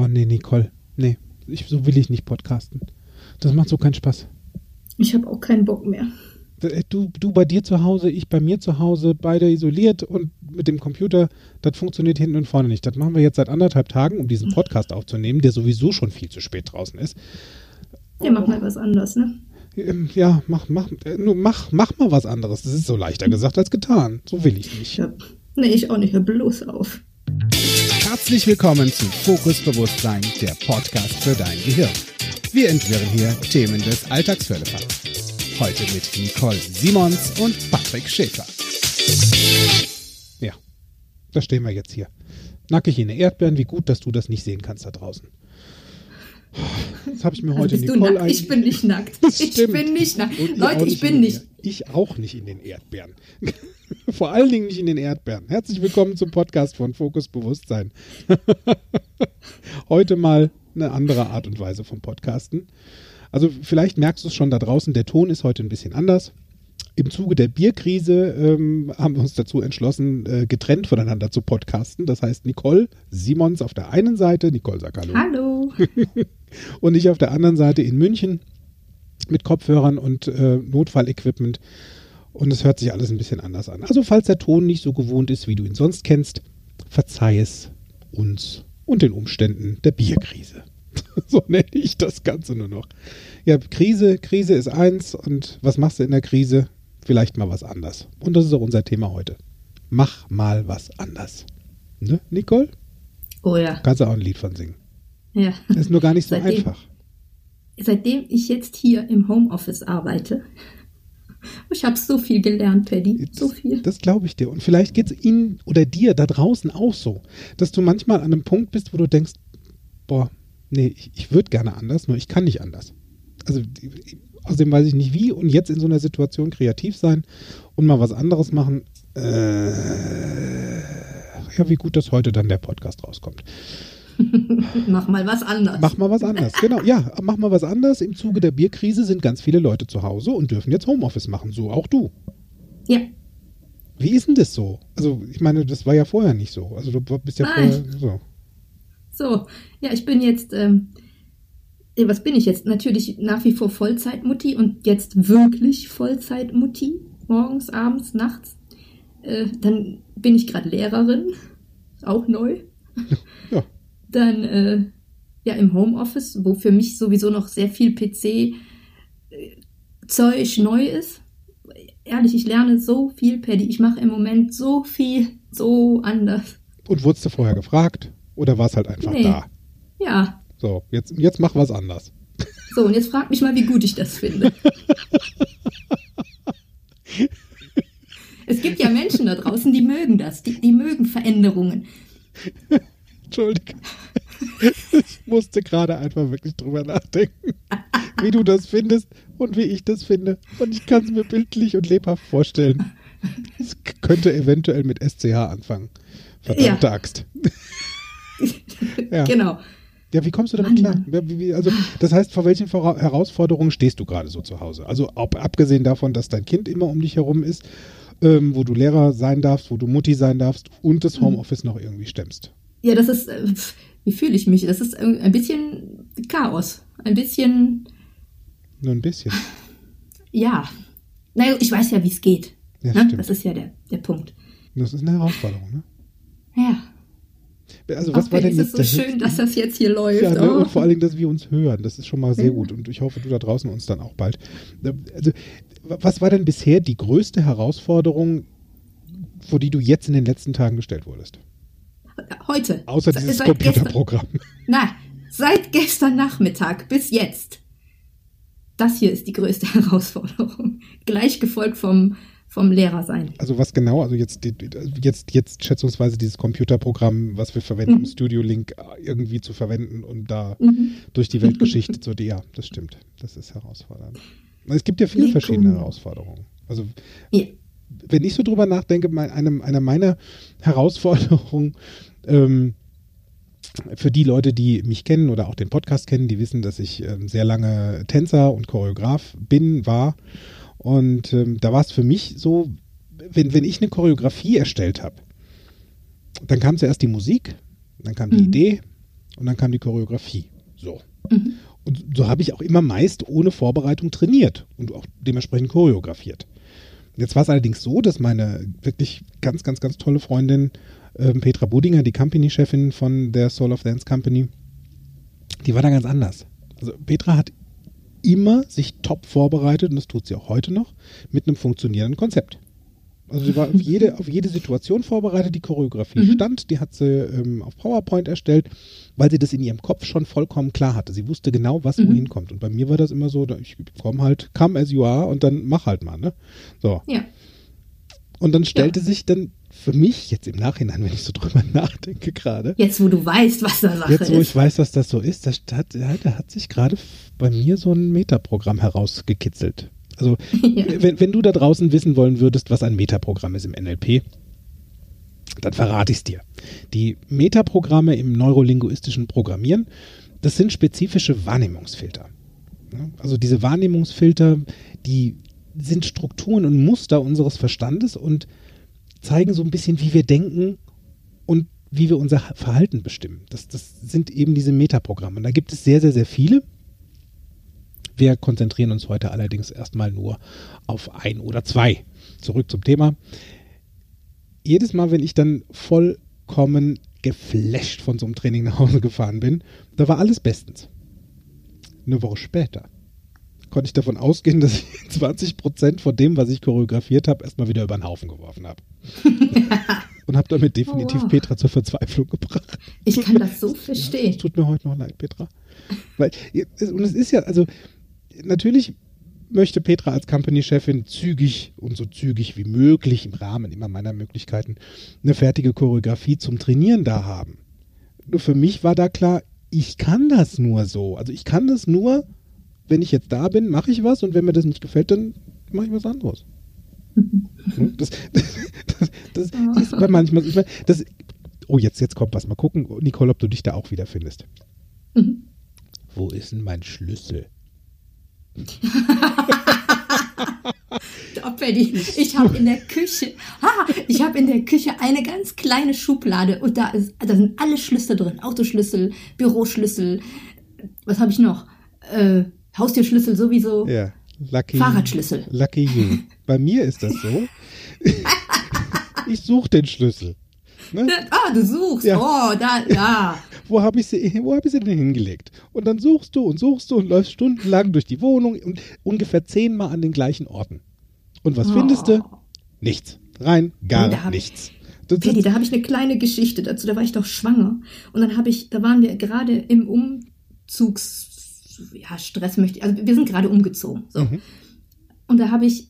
Oh nee, Nicole. Nee, ich, so will ich nicht podcasten. Das macht so keinen Spaß. Ich habe auch keinen Bock mehr. Äh, du, du bei dir zu Hause, ich bei mir zu Hause, beide isoliert und mit dem Computer, das funktioniert hinten und vorne nicht. Das machen wir jetzt seit anderthalb Tagen, um diesen Podcast aufzunehmen, der sowieso schon viel zu spät draußen ist. Ja, mach mal was anderes, ne? Ähm, Ja, mach, mach, äh, nur mach, mach mal was anderes. Das ist so leichter gesagt als getan. So will ich nicht. Ja. Nee, ich auch nicht. Hör bloß auf. Herzlich willkommen zu Fokus Bewusstsein, der Podcast für dein Gehirn. Wir entwirren hier Themen des Alltagsfällefalls. Heute mit Nicole Simons und Patrick Schäfer. Ja, da stehen wir jetzt hier. Nackig in den Erdbeeren, wie gut, dass du das nicht sehen kannst da draußen. Das habe ich mir heute Also bist du Nicole? Ich bin nicht nackt. Ich bin nicht nackt. Leute, ich in bin nicht. Ich auch nicht in den Erdbeeren. Vor allen Dingen nicht in den Erdbeeren. Herzlich willkommen zum Podcast von Fokus Bewusstsein. Heute mal eine andere Art und Weise vom Podcasten. Also vielleicht merkst du es schon da draußen, der Ton ist heute ein bisschen anders. Im Zuge der Bierkrise ähm, haben wir uns dazu entschlossen, äh, getrennt voneinander zu podcasten. Das heißt, Nicole Simons auf der einen Seite, Nicole sag Hallo, Hallo. und ich auf der anderen Seite in München mit Kopfhörern und äh, Notfallequipment. Und es hört sich alles ein bisschen anders an. Also falls der Ton nicht so gewohnt ist, wie du ihn sonst kennst, verzeih es uns und den Umständen der Bierkrise. so nenne ich das Ganze nur noch. Ja, Krise, Krise ist eins und was machst du in der Krise? Vielleicht mal was anders. Und das ist auch unser Thema heute. Mach mal was anders. Ne, Nicole? Oh ja. Kannst du auch ein Lied von singen. ja. Das ist nur gar nicht so Seitdem- einfach. Seitdem ich jetzt hier im Homeoffice arbeite, ich habe so viel gelernt, Paddy. So viel. Das glaube ich dir. Und vielleicht geht es Ihnen oder dir da draußen auch so, dass du manchmal an einem Punkt bist, wo du denkst, boah, nee, ich, ich würde gerne anders, nur ich kann nicht anders. Also außerdem weiß ich nicht wie und jetzt in so einer Situation kreativ sein und mal was anderes machen. Äh, ja, wie gut, dass heute dann der Podcast rauskommt. Mach mal was anderes. Mach mal was anders. Genau, ja, mach mal was anders. Im Zuge der Bierkrise sind ganz viele Leute zu Hause und dürfen jetzt Homeoffice machen, so auch du. Ja. Wie ist denn das so? Also, ich meine, das war ja vorher nicht so. Also, du bist ja Nein. vorher so. So. Ja, ich bin jetzt. Ähm, was bin ich jetzt? Natürlich nach wie vor Vollzeitmutti und jetzt wirklich Vollzeitmutti. Morgens, abends, nachts. Äh, dann bin ich gerade Lehrerin. Auch neu. Ja. Dann äh, ja im Homeoffice, wo für mich sowieso noch sehr viel PC-Zeug neu ist. Ehrlich, ich lerne so viel, Paddy. Ich mache im Moment so viel so anders. Und wurdest du vorher gefragt? Oder war es halt einfach Nee. da? Ja. So, jetzt, jetzt mach was anders. So, und jetzt frag mich mal, wie gut ich das finde. es gibt ja Menschen da draußen, die mögen das. Die, die mögen Veränderungen. Entschuldige. Ich musste gerade einfach wirklich drüber nachdenken, wie du das findest und wie ich das finde. Und ich kann es mir bildlich und lebhaft vorstellen. Es könnte eventuell mit SCH anfangen. Verdammte Ja. Axt. Ja. Genau. Ja, wie kommst du damit Mann, klar? Ja, also, das heißt, vor welchen Herausforderungen stehst du gerade so zu Hause? Also ob, abgesehen davon, dass dein Kind immer um dich herum ist, ähm, wo du Lehrer sein darfst, wo du Mutti sein darfst und Mhm. das Homeoffice noch irgendwie stemmst. Ja, das ist, äh, wie fühle ich mich? Das ist ein bisschen Chaos. Ein bisschen, Nur ein bisschen. ja. Naja, ich weiß ja, wie es geht. Ja, ne? Das ist ja der, der Punkt. Das ist eine Herausforderung, ne? Ja. Also was Auch war denn es ist so der schön, dass das jetzt hier läuft. Ja, ne? oh. und vor allen Dingen, dass wir uns hören. Das ist schon mal sehr gut. Und ich hoffe, du da draußen uns dann auch bald. Also, was war denn bisher die größte Herausforderung, vor die du jetzt in den letzten Tagen gestellt wurdest? Heute. Außer Se- dieses seit gestern. Computerprogramm. Na, seit gestern Nachmittag bis jetzt. Das hier ist die größte Herausforderung. Gleich gefolgt vom, vom Lehrer sein. Also was genau? Also jetzt, jetzt, jetzt schätzungsweise dieses Computerprogramm, was wir verwenden, um Mhm. Studio Link irgendwie zu verwenden, um da Mhm. durch die Weltgeschichte zu, ja, das stimmt. Das ist herausfordernd. Es gibt ja viele Lego. verschiedene Herausforderungen. Also Ja. wenn ich so drüber nachdenke, mein, eine, eine meiner Herausforderungen ähm, für die Leute, die mich kennen oder auch den Podcast kennen, die wissen, dass ich ähm, sehr lange Tänzer und Choreograf bin, war. Und ähm, da war es für mich so, wenn, wenn ich eine Choreografie erstellt habe, dann kam zuerst die Musik, dann kam die Mhm. Idee, Und dann kam die Choreografie. So. Mhm. Und so habe ich auch immer meist ohne Vorbereitung trainiert und auch dementsprechend choreografiert. Jetzt war es allerdings so, dass meine wirklich ganz, ganz, ganz tolle Freundin äh, Petra Budinger, die Company-Chefin von der Soul of Dance Company, die war da ganz anders. Also Petra hat immer sich top vorbereitet und das tut sie auch heute noch mit einem funktionierenden Konzept. Also sie war auf jede, auf jede Situation vorbereitet, die Choreografie mhm. stand, die hat sie ähm, auf PowerPoint erstellt, weil sie das in ihrem Kopf schon vollkommen klar hatte. Sie wusste genau, was mhm. wohin kommt. Und bei mir war das immer so, ich komme halt, come as you are und dann mach halt mal, ne? So. Ja. Und dann stellte ja. sich dann für mich jetzt im Nachhinein, wenn ich so drüber nachdenke gerade. Jetzt, wo du weißt, was da Sache ist. Jetzt, wo ich weiß, was das so ist, da hat, da hat sich gerade bei mir so ein Metaprogramm herausgekitzelt. Also, ja. wenn, wenn du da draußen wissen wollen würdest, was ein Metaprogramm ist im NLP, dann verrate ich es dir. Die Metaprogramme im neurolinguistischen Programmieren, das sind spezifische Wahrnehmungsfilter. Also diese Wahrnehmungsfilter, die sind Strukturen und Muster unseres Verstandes und zeigen so ein bisschen, wie wir denken und wie wir unser Verhalten bestimmen. Das, das sind eben diese Metaprogramme. Und da gibt es sehr, sehr, sehr viele. Wir konzentrieren uns heute allerdings erstmal nur auf ein oder zwei. Zurück zum Thema. Jedes Mal, wenn ich dann vollkommen geflasht von so einem Training nach Hause gefahren bin, da war alles bestens. Eine Woche später konnte ich davon ausgehen, dass ich 20 Prozent von dem, was ich choreografiert habe, erstmal wieder über den Haufen geworfen habe. Und habe damit definitiv oh, wow. Petra zur Verzweiflung gebracht. Ich kann das so verstehen. Es tut mir heute noch leid, Petra. Weil, und es ist ja, also, natürlich möchte Petra als Company-Chefin zügig und so zügig wie möglich im Rahmen immer meiner Möglichkeiten eine fertige Choreografie zum Trainieren da haben. Nur für mich war da klar, ich kann das nur so. Also ich kann das nur, wenn ich jetzt da bin, mache ich was und wenn mir das nicht gefällt, dann mache ich was anderes. Das, das, das, das ist bei manchmal, ich meine, das, oh, jetzt, jetzt kommt was. Mal gucken, Nicole, ob du dich da auch wiederfindest. Mhm. Wo ist denn mein Schlüssel? Paddy, ich habe in der Küche, ah, ich habe in der Küche eine ganz kleine Schublade und da, ist, da sind alle Schlüssel drin. Autoschlüssel, Büroschlüssel, was habe ich noch? Äh, Haustürschlüssel sowieso. Ja. Lucky, Fahrradschlüssel. Lucky you. Bei mir ist das so. ich suche den Schlüssel. Ne? Ah, du suchst. Ja. Oh, da, ja. wo habe ich, sie, hab ich sie denn hingelegt? Und dann suchst du und suchst du und läufst stundenlang durch die Wohnung und ungefähr zehnmal an den gleichen Orten. Und was oh. findest du? Nichts. Rein gar nichts. Paddy, da habe ich eine kleine Geschichte dazu. Da war ich doch schwanger. Und dann habe ich, da waren wir gerade im Umzugs ja, Stress möchte ich, also wir sind gerade umgezogen. So. Mhm. Und da habe ich,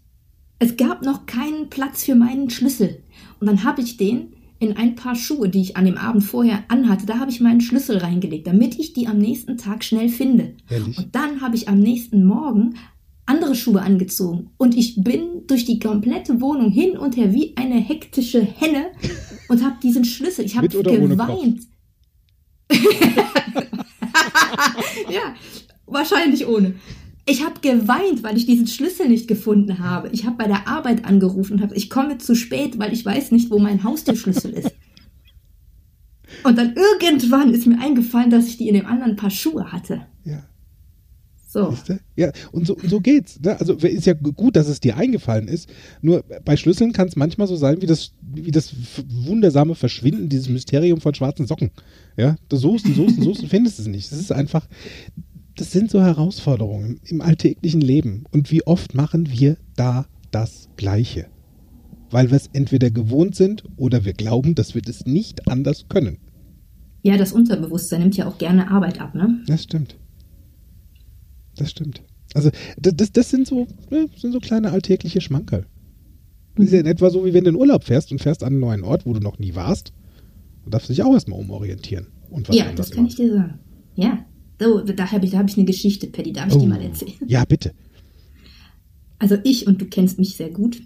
es gab noch keinen Platz für meinen Schlüssel. Und dann habe ich den in ein paar Schuhe, die ich an dem Abend vorher anhatte, da habe ich meinen Schlüssel reingelegt, damit ich die am nächsten Tag schnell finde. Ehrlich? Und dann habe ich am nächsten Morgen andere Schuhe angezogen und ich bin durch die komplette Wohnung hin und her wie eine hektische Henne und habe diesen Schlüssel, ich habe geweint. ja, Wahrscheinlich ohne. Ich habe geweint, weil ich diesen Schlüssel nicht gefunden habe. Ich habe bei der Arbeit angerufen und habe, ich komme zu spät, weil ich weiß nicht, wo mein Haustürschlüssel ist. Und dann irgendwann ist mir eingefallen, dass ich die in dem anderen Paar Schuhe hatte. Ja. So. Ja, und so, so geht's. Ne? Also ist ja gut, dass es dir eingefallen ist. Nur bei Schlüsseln kann es manchmal so sein, wie das, wie das wundersame Verschwinden, dieses Mysterium von schwarzen Socken. Ja, du suchst und suchst und suchst und findest es nicht. Das ist einfach, das sind so Herausforderungen im alltäglichen Leben. Und wie oft machen wir da das Gleiche? Weil wir es entweder gewohnt sind oder wir glauben, dass wir das nicht anders können. Ja, das Unterbewusstsein nimmt ja auch gerne Arbeit ab, ne? Das stimmt. Das stimmt. Also, das, das sind, so, ne, sind so kleine alltägliche Schmankerl. Das ist ja in etwa so, wie wenn du in Urlaub fährst und fährst an einen neuen Ort, wo du noch nie warst. Du darfst dich auch erstmal umorientieren. Und was ja, das kann machen. ich dir sagen. Ja. So, da habe ich, hab ich eine Geschichte, Paddy, darf ich oh. die mal erzählen? Ja, bitte. Also ich, und du kennst mich sehr gut,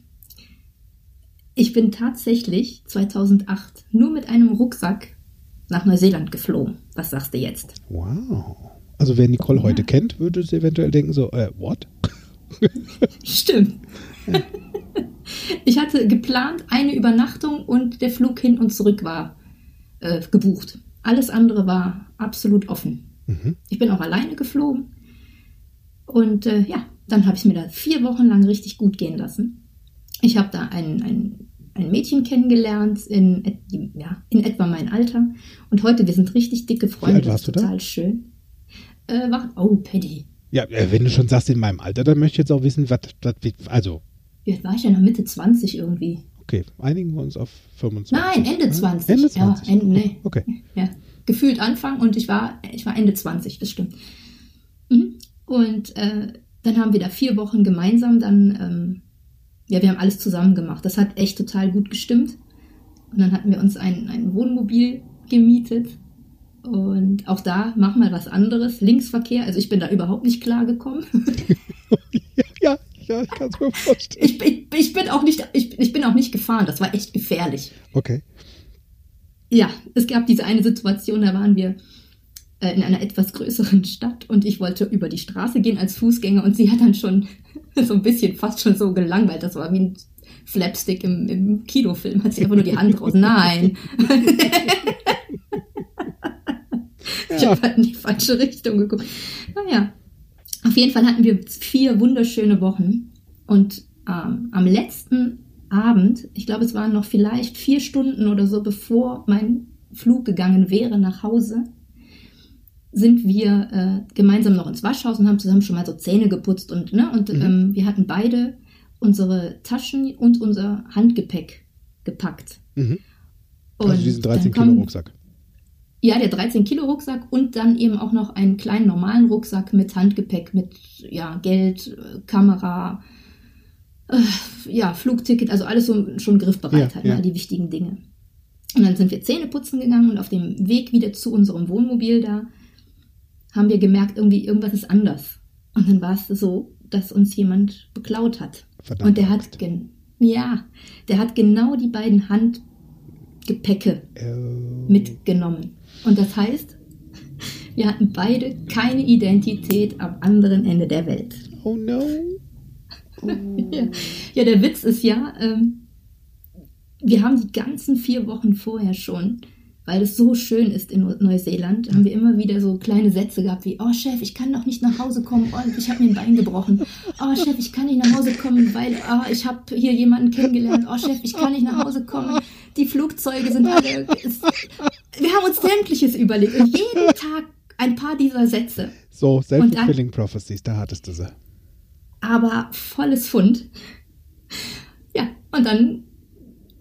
ich bin tatsächlich 2008 nur mit einem Rucksack nach Neuseeland geflogen. Was sagst du jetzt? Wow. Also wer Nicole ja. heute kennt, würde es eventuell denken so, äh, what? Stimmt. Ja. Ich hatte geplant eine Übernachtung und der Flug hin und zurück war äh, gebucht. Alles andere war absolut offen. Mhm. Ich bin auch alleine geflogen. Und äh, ja, dann habe ich mir da vier Wochen lang richtig gut gehen lassen. Ich habe da ein, ein, ein Mädchen kennengelernt, in, ja, in etwa mein Alter. Und heute, wir sind richtig dicke Freunde. alt das warst ist du da? total schön. Äh, war, oh, Paddy. Ja, äh, wenn du schon sagst in meinem Alter, dann möchte ich jetzt auch wissen, was, was also, Wie alt war ich denn noch Mitte 20 irgendwie? okay, einigen wir uns auf 25. Nein, Ende Ja? 20. Ende 20. Ja, Ende, nee. Okay. Ja, gefühlt Anfang und ich war, ich war Ende 20, das stimmt. Mhm. Und äh, dann haben wir da vier Wochen gemeinsam dann, ähm, ja, wir haben alles zusammen gemacht. Das hat echt total gut gestimmt. Und dann hatten wir uns ein, ein Wohnmobil gemietet. Und auch da, mach mal was anderes. Linksverkehr, also ich bin da überhaupt nicht klargekommen. ja, ja, ja, ich kann es mir vorstellen. Ich, ich, ich, bin auch nicht, ich, ich bin auch nicht gefahren, das war echt gefährlich. Okay. Ja, es gab diese eine Situation, da waren wir äh, in einer etwas größeren Stadt und ich wollte über die Straße gehen als Fußgänger und sie hat dann schon so ein bisschen fast schon so gelangweilt. Das war wie ein Slapstick im, im Kinofilm. Hat sie einfach nur die Hand raus. Nein. Ich Ja. habe halt in die falsche Richtung geguckt. Naja, auf jeden Fall hatten wir vier wunderschöne Wochen und ähm, am letzten Abend, ich glaube, es waren noch vielleicht vier Stunden oder so, bevor mein Flug gegangen wäre nach Hause, sind wir äh, gemeinsam noch ins Waschhaus und haben zusammen schon mal so Zähne geputzt und ne und Mhm. ähm, wir hatten beide unsere Taschen und unser Handgepäck gepackt. Mhm. Und Also diesen 13 dann Kilo kommen- Rucksack. ja, der 13 Kilo Rucksack und dann eben auch noch einen kleinen normalen Rucksack mit Handgepäck, mit ja, Geld, äh, Kamera, ja, Flugticket, also alles so schon griffbereit Ja, halt, ja. ne, all die wichtigen Dinge. Und dann sind wir Zähne putzen gegangen und auf dem Weg wieder zu unserem Wohnmobil da haben wir gemerkt, irgendwie irgendwas ist anders. Und dann war es so, dass uns jemand beklaut hat. Verdammt. Und der hat, gen ja, der hat genau die beiden Handgepäcke Äh, mitgenommen. Und das heißt, wir hatten beide keine Identität am anderen Ende der Welt. Oh no. Ja, ja der Witz ist ja, ähm, wir haben die ganzen vier Wochen vorher schon, weil es so schön ist in Neuseeland, haben wir immer wieder so kleine Sätze gehabt wie, oh Chef, ich kann noch nicht nach Hause kommen, oh, ich habe mir ein Bein gebrochen. Oh Chef, ich kann nicht nach Hause kommen, weil oh, ich habe hier jemanden kennengelernt. Oh Chef, ich kann nicht nach Hause kommen. Die Flugzeuge sind alle... Es, wir haben uns sämtliches überlegt und jeden Tag ein paar dieser Sätze. So, Self-Fulfilling Prophecies, da hattest du sie. Aber volles Fund. Ja, und dann,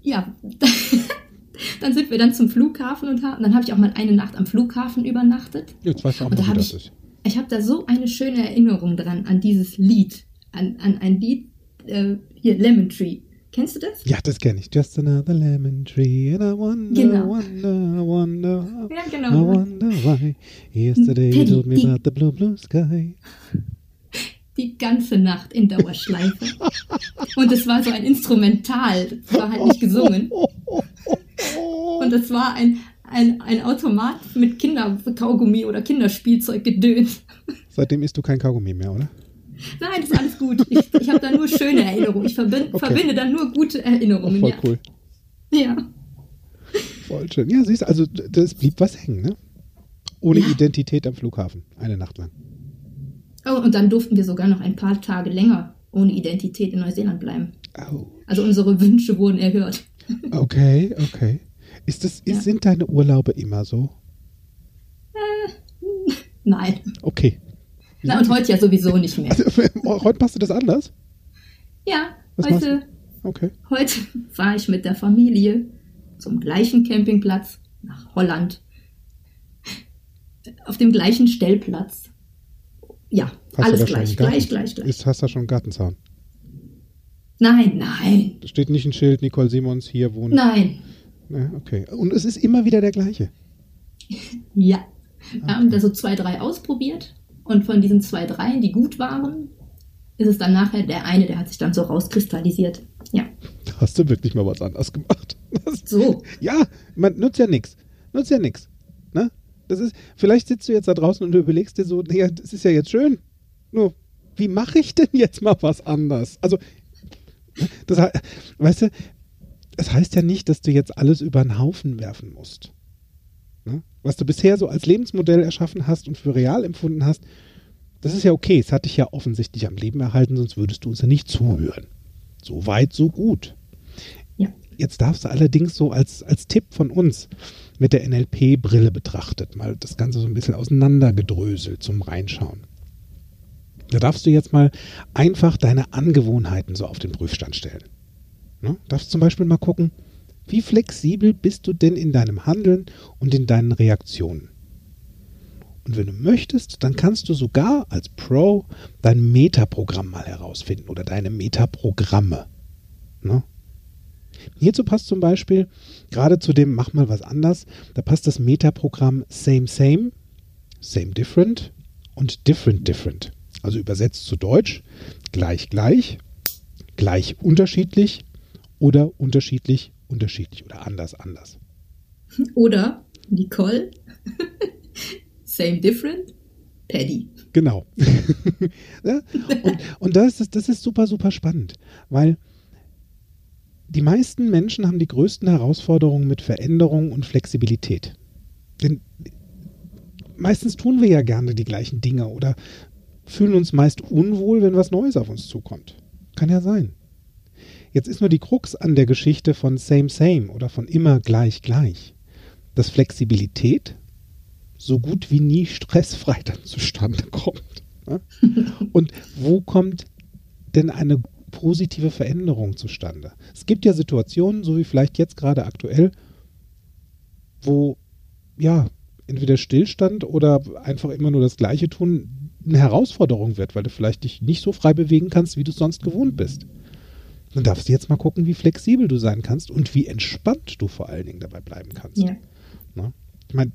ja, dann sind wir dann zum Flughafen und haben, dann habe ich auch mal eine Nacht am Flughafen übernachtet. Jetzt weißt du auch Und mal, da wie das ich, ist. ich habe da so eine schöne Erinnerung dran an dieses Lied, an, an ein Lied, äh, hier, Lemon Tree. Kennst du das? Ja, das kenne ich. Just another lemon tree and I wonder, Genau. wonder, wonder, Ja, I genau. wonder why. Yesterday you Teddy, told me die- about the blue, blue sky. Ganze Nacht in Dauerschleife. Und es war so ein Instrumental, es war halt nicht gesungen. Und es war ein, ein, ein Automat mit Kinderkaugummi oder Kinderspielzeug gedöns. Seitdem isst du kein Kaugummi mehr, oder? Nein, das ist alles gut. Ich, ich habe da nur schöne Erinnerungen. Ich verbinde, Okay. verbinde da nur gute Oh, Erinnerungen. voll ja. cool. ja. Voll schön. Ja, siehst du, also das blieb was hängen, ne? Ohne Ja. Identität am Flughafen. Eine Nacht lang. Oh, und dann durften wir sogar noch ein paar Tage länger ohne Identität in Neuseeland bleiben. Oh. Also unsere Wünsche wurden erhört. Okay, okay. Ist das, Ja. Sind deine Urlaube immer so? Nein. Okay. Na, und heute ja sowieso nicht mehr. Also, heute machst du das anders? Ja, Was heute, Okay. heute war ich mit der Familie zum gleichen Campingplatz nach Holland. Auf dem gleichen Stellplatz. Ja, Hast alles da gleich, gleich, gleich, gleich. Ist, hast du schon einen Gartenzaun? Nein, nein, Da steht nicht ein Schild, Nicole Simons hier wohnt. nein. Ja, okay. Und es ist immer wieder der gleiche. Ja. Wir haben da so zwei, drei ausprobiert. Und von diesen zwei, dreien, die gut waren, ist es dann nachher der eine, der hat sich dann so rauskristallisiert. Ja, Da hast du wirklich mal was anderes gemacht. Das, so. ja, man nutzt ja nichts. Nutzt ja nichts. Das ist, vielleicht sitzt du jetzt da draußen und du überlegst dir so, naja, das ist ja jetzt schön. Nur, wie mache ich denn jetzt mal was anders? Also, das, weißt du, das heißt ja nicht, dass du jetzt alles über den Haufen werfen musst. Ne? Was du bisher so als Lebensmodell erschaffen hast und für real empfunden hast, das ist ja okay. Es hat dich ja offensichtlich am Leben erhalten, sonst würdest du uns ja nicht zuhören. So weit, so gut. Ja. Jetzt darfst du allerdings so als, als Tipp von uns mit der NLP-Brille betrachtet, mal das Ganze so ein bisschen auseinandergedröselt zum Reinschauen. Da darfst du jetzt mal einfach deine Angewohnheiten so auf den Prüfstand stellen. Ne? Darfst zum Beispiel mal gucken, wie flexibel bist du denn in deinem Handeln und in deinen Reaktionen? Und wenn du möchtest, dann kannst du sogar als Pro dein Metaprogramm mal herausfinden oder deine Metaprogramme. Ne? Hierzu passt zum Beispiel gerade zu dem Mach mal was anders, da passt das Metaprogramm Same Same, Same Different und Different Different. Also übersetzt zu Deutsch gleich gleich, gleich unterschiedlich oder unterschiedlich unterschiedlich oder anders anders. Oder Nicole, same different, Paddy. Genau. ja? Und, und das, ist, das ist super, super spannend, weil die meisten Menschen haben die größten Herausforderungen mit Veränderung und Flexibilität. Denn meistens tun wir ja gerne die gleichen Dinge oder fühlen uns meist unwohl, wenn was Neues auf uns zukommt. Kann ja sein. Jetzt ist nur die Krux an der Geschichte von Same Same oder von immer gleich gleich, dass Flexibilität so gut wie nie stressfrei dann zustande kommt. Und wo kommt denn eine positive Veränderung zustande? Es gibt ja Situationen, so wie vielleicht jetzt gerade aktuell, wo ja entweder Stillstand oder einfach immer nur das Gleiche tun eine Herausforderung wird, weil du vielleicht dich nicht so frei bewegen kannst, wie du es sonst gewohnt bist. Dann darfst du jetzt mal gucken, wie flexibel du sein kannst und wie entspannt du vor allen Dingen dabei bleiben kannst. Ja. Na? Ich meine,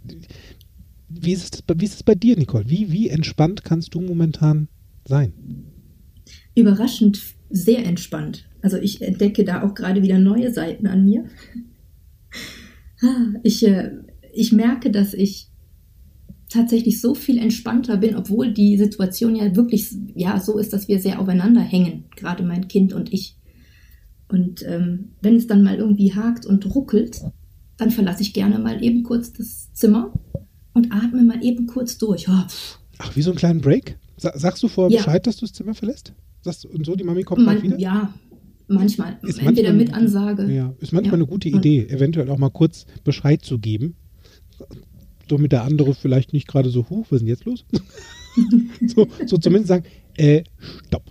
wie ist, es, wie ist es bei dir, Nicole? Wie, wie entspannt kannst du momentan sein? Überraschend sehr entspannt. Also ich entdecke da auch gerade wieder neue Seiten an mir. Ich, äh, ich merke, dass ich tatsächlich so viel entspannter bin, obwohl die Situation ja wirklich ja so ist, dass wir sehr aufeinander hängen, gerade mein Kind und ich. Und ähm, wenn es dann mal irgendwie hakt und ruckelt, dann verlasse ich gerne mal eben kurz das Zimmer und atme mal eben kurz durch. Oh, Ach, wie so einen kleinen Break? Sagst du vorher ja. Bescheid, dass du das Zimmer verlässt? Sagst du, und so, die Mami kommt Man, wieder? Ja, manchmal. Ist Entweder manchmal, mit Ansage. Ja, ist manchmal ja. eine gute Idee, eventuell auch mal kurz Bescheid zu geben. Damit der andere vielleicht nicht gerade so, hoch, was ist denn jetzt los? so, so zumindest sagen, äh, stopp.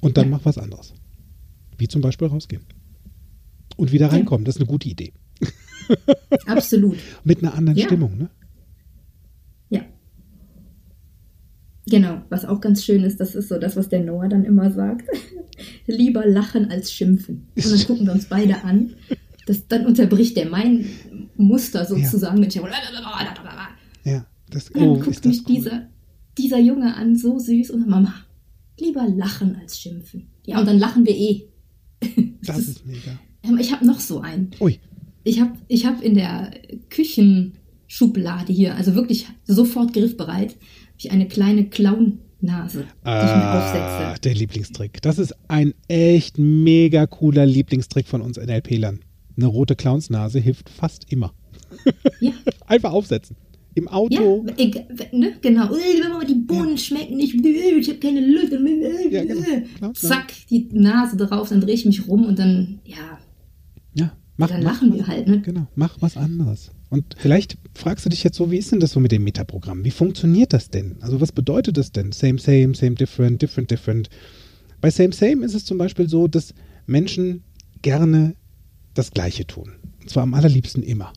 Und dann ja. mach was anderes. Wie zum Beispiel rausgehen. Und wieder reinkommen, das ist eine gute Idee. Absolut. Mit einer anderen ja. Stimmung, ne? Ja. Genau, was auch ganz schön ist, das ist so das, was der Noah dann immer sagt. Lieber lachen als schimpfen. Und dann gucken wir uns beide an. Das, dann unterbricht der mein Muster sozusagen. Ja, ja das, oh, dann guckt mich cool. dieser, dieser Junge an, so süß. Und Mama, lieber lachen als schimpfen. Ja, und dann lachen wir eh. Das, das ist mega. Ich habe noch so einen. Ui. Ich habe ich hab in der Küchenschublade hier, also wirklich sofort griffbereit, ich eine kleine Clown-Nase, ah, die ich mir ah, aufsetze. Der Lieblingstrick. Das ist ein echt mega cooler Lieblingstrick von uns NLP-Lern. Eine rote Clownsnase hilft fast immer. Ja. Einfach aufsetzen. Im Auto. Ja, ich, ne, genau. Die Bohnen ja. schmecken nicht. Ich habe keine Lust. Ja, genau. Zack, die Nase drauf, dann drehe ich mich rum und dann, ja. Ja, mach, dann mach, lachen wir halt, ne? Genau, mach was anderes. Und vielleicht fragst du dich jetzt so, wie ist denn das so mit dem Metaprogramm? Wie funktioniert das denn? Also was bedeutet das denn? Same, same, same, different, different, different. Bei Same, same ist es zum Beispiel so, dass Menschen gerne das Gleiche tun. Und zwar am allerliebsten immer.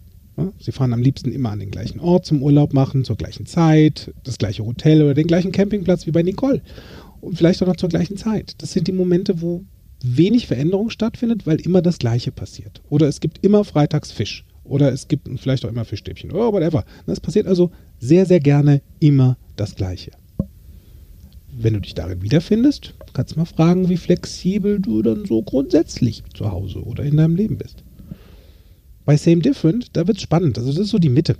Sie fahren am liebsten immer an den gleichen Ort zum Urlaub machen, zur gleichen Zeit, das gleiche Hotel oder den gleichen Campingplatz wie bei Nicole. Und vielleicht auch noch zur gleichen Zeit. Das sind die Momente, wo wenig Veränderung stattfindet, weil immer das Gleiche passiert. Oder es gibt immer freitags Fisch. Oder es gibt vielleicht auch immer Fischstäbchen. Oder whatever. Es passiert also sehr, sehr gerne immer das Gleiche. Wenn du dich darin wiederfindest, kannst du mal fragen, wie flexibel du dann so grundsätzlich zu Hause oder in deinem Leben bist. Bei Same Different, da wird es spannend. Also das ist so die Mitte.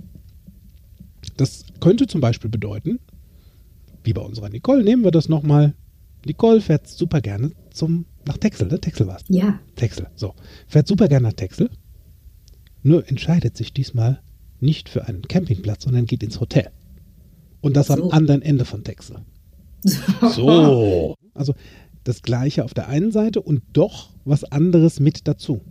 Das könnte zum Beispiel bedeuten, wie bei unserer Nicole, nehmen wir das nochmal. Nicole fährt super gerne zum, nach Texel, ne? Texel war es. Ja. Texel, so. Fährt super gerne nach Texel. Nur entscheidet sich diesmal nicht für einen Campingplatz, sondern geht ins Hotel. Und das so. am anderen Ende von Texel. So. Also das Gleiche auf der einen Seite und doch was anderes mit dazu.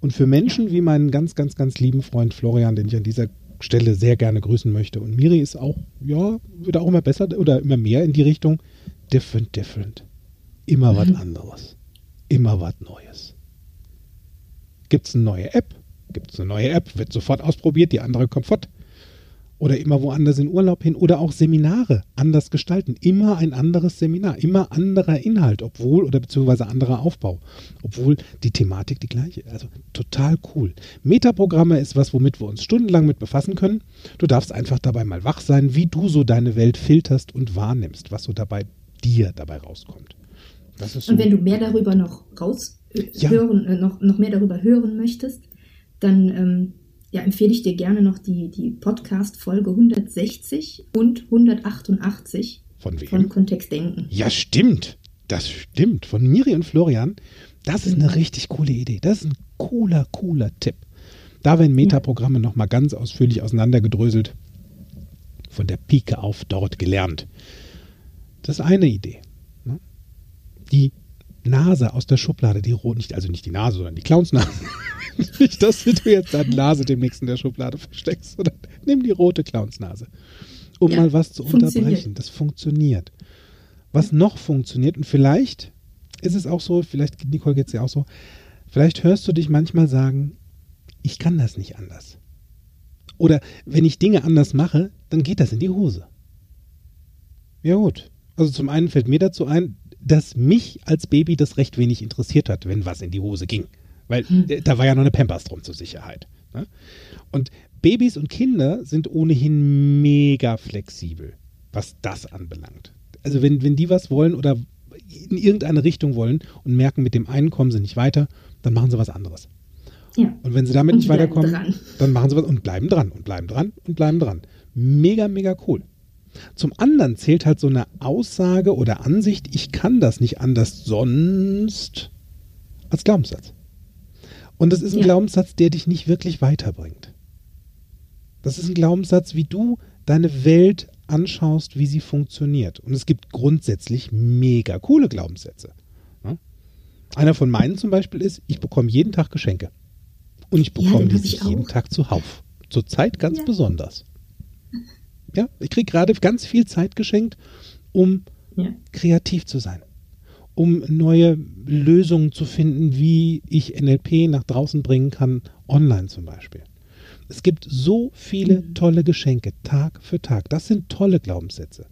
Und für Menschen wie meinen ganz, ganz, ganz lieben Freund Florian, den ich an dieser Stelle sehr gerne grüßen möchte. Und Miri ist auch, ja, wird auch immer besser oder immer mehr in die Richtung different, different. Immer mhm. was anderes. Immer was Neues. Gibt es eine neue App? Gibt es eine neue App? Wird sofort ausprobiert, die andere kommt fort oder immer woanders in Urlaub hin oder auch Seminare anders gestalten. Immer ein anderes Seminar, immer anderer Inhalt, obwohl oder beziehungsweise anderer Aufbau, obwohl die Thematik die gleiche. Also total cool. Metaprogramme ist was, womit wir uns stundenlang mit befassen können. Du darfst einfach dabei mal wach sein, wie du so deine Welt filterst und wahrnimmst, was so dabei dir dabei rauskommt. So und wenn du mehr darüber noch raus ja. hören, äh, noch, noch mehr darüber hören möchtest, dann ähm, ja, empfehle ich dir gerne noch die, die Podcast-Folge 160 und 188 von, wem? von Kontext Denken. Ja, stimmt. Das stimmt. Von Miri und Florian. Das ist eine richtig coole Idee. Das ist ein cooler, cooler Tipp. Da werden Metaprogramme nochmal ganz ausführlich auseinandergedröselt. Von der Pike auf dort gelernt. Das ist eine Idee. Ne? Die Nase aus der Schublade, die rot, nicht, also nicht die Nase, sondern die Clownsnase. nicht, dass du jetzt deine Nase demnächst in der Schublade versteckst, sondern nimm die rote Clownsnase. Um ja, mal was zu unterbrechen. Das funktioniert. Was noch funktioniert, und vielleicht ist es auch so, vielleicht, Nicole geht es ja auch so, vielleicht hörst du dich manchmal sagen, ich kann das nicht anders. Oder wenn ich Dinge anders mache, dann geht das in die Hose. Ja gut. Also zum einen fällt mir dazu ein, dass mich als Baby das recht wenig interessiert hat, wenn was in die Hose ging. Weil. Äh, da war ja noch eine Pampers drum zur Sicherheit. Ne? Und Babys und Kinder sind ohnehin mega flexibel, was das anbelangt. Also wenn, wenn die was wollen oder in irgendeine Richtung wollen und merken, mit dem einen kommen sie nicht weiter, dann machen sie was anderes. Ja. Und wenn sie damit und nicht weiterkommen, dran. dann machen sie was und bleiben dran und bleiben dran und bleiben dran. Mega, mega cool. Zum anderen zählt halt so eine Aussage oder Ansicht, ich kann das nicht anders sonst als Glaubenssatz. Und das ist ein ja. Glaubenssatz, der dich nicht wirklich weiterbringt. Das ist ein Glaubenssatz, wie du deine Welt anschaust, wie sie funktioniert. Und es gibt grundsätzlich mega coole Glaubenssätze. Einer von meinen zum Beispiel ist, ich bekomme jeden Tag Geschenke. Und ich bekomme ja, die jeden Tag zuhauf. Zurzeit ganz ja. besonders. Ja, ich kriege gerade ganz viel Zeit geschenkt, um kreativ zu sein um neue Lösungen zu finden, wie ich NLP nach draußen bringen kann, online zum Beispiel. Es gibt so viele mhm. tolle Geschenke, Tag für Tag. Das sind tolle Glaubenssätze.